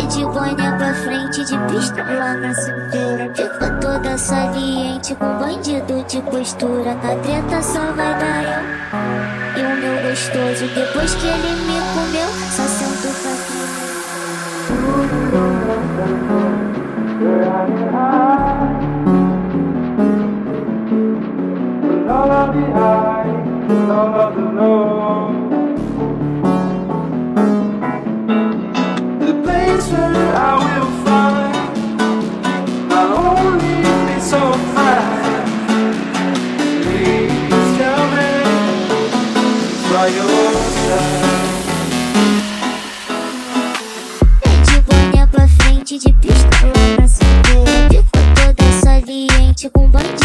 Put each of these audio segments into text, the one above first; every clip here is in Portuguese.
E de boné pra frente, de pistola na cintura. Fica toda saliente com bandido de postura. Na treta só vai dar eu e o meu gostoso. Depois que ele me De pistola na cintura. Ficou toda saliente com bandido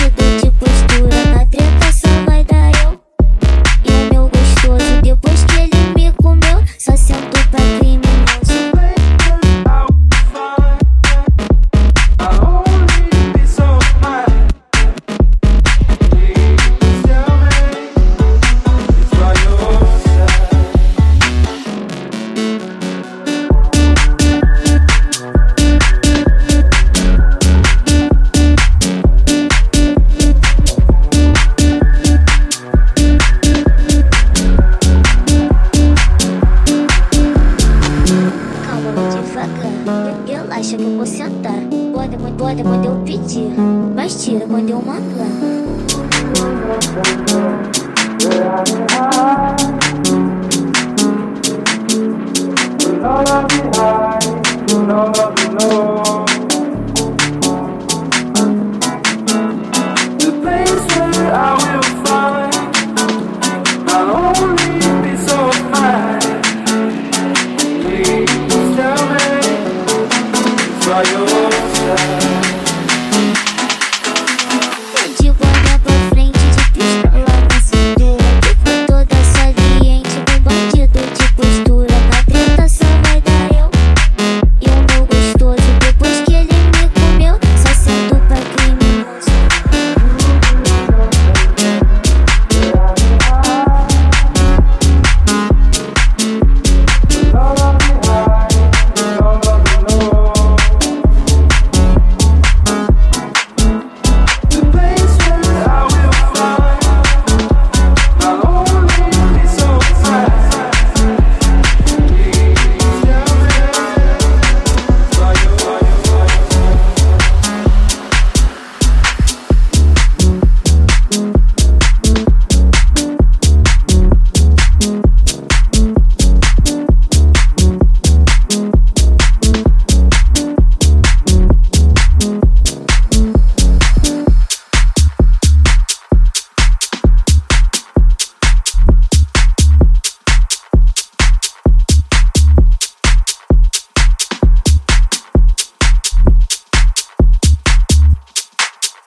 Pode quando eu pedir. Mas tira quando eu mandar.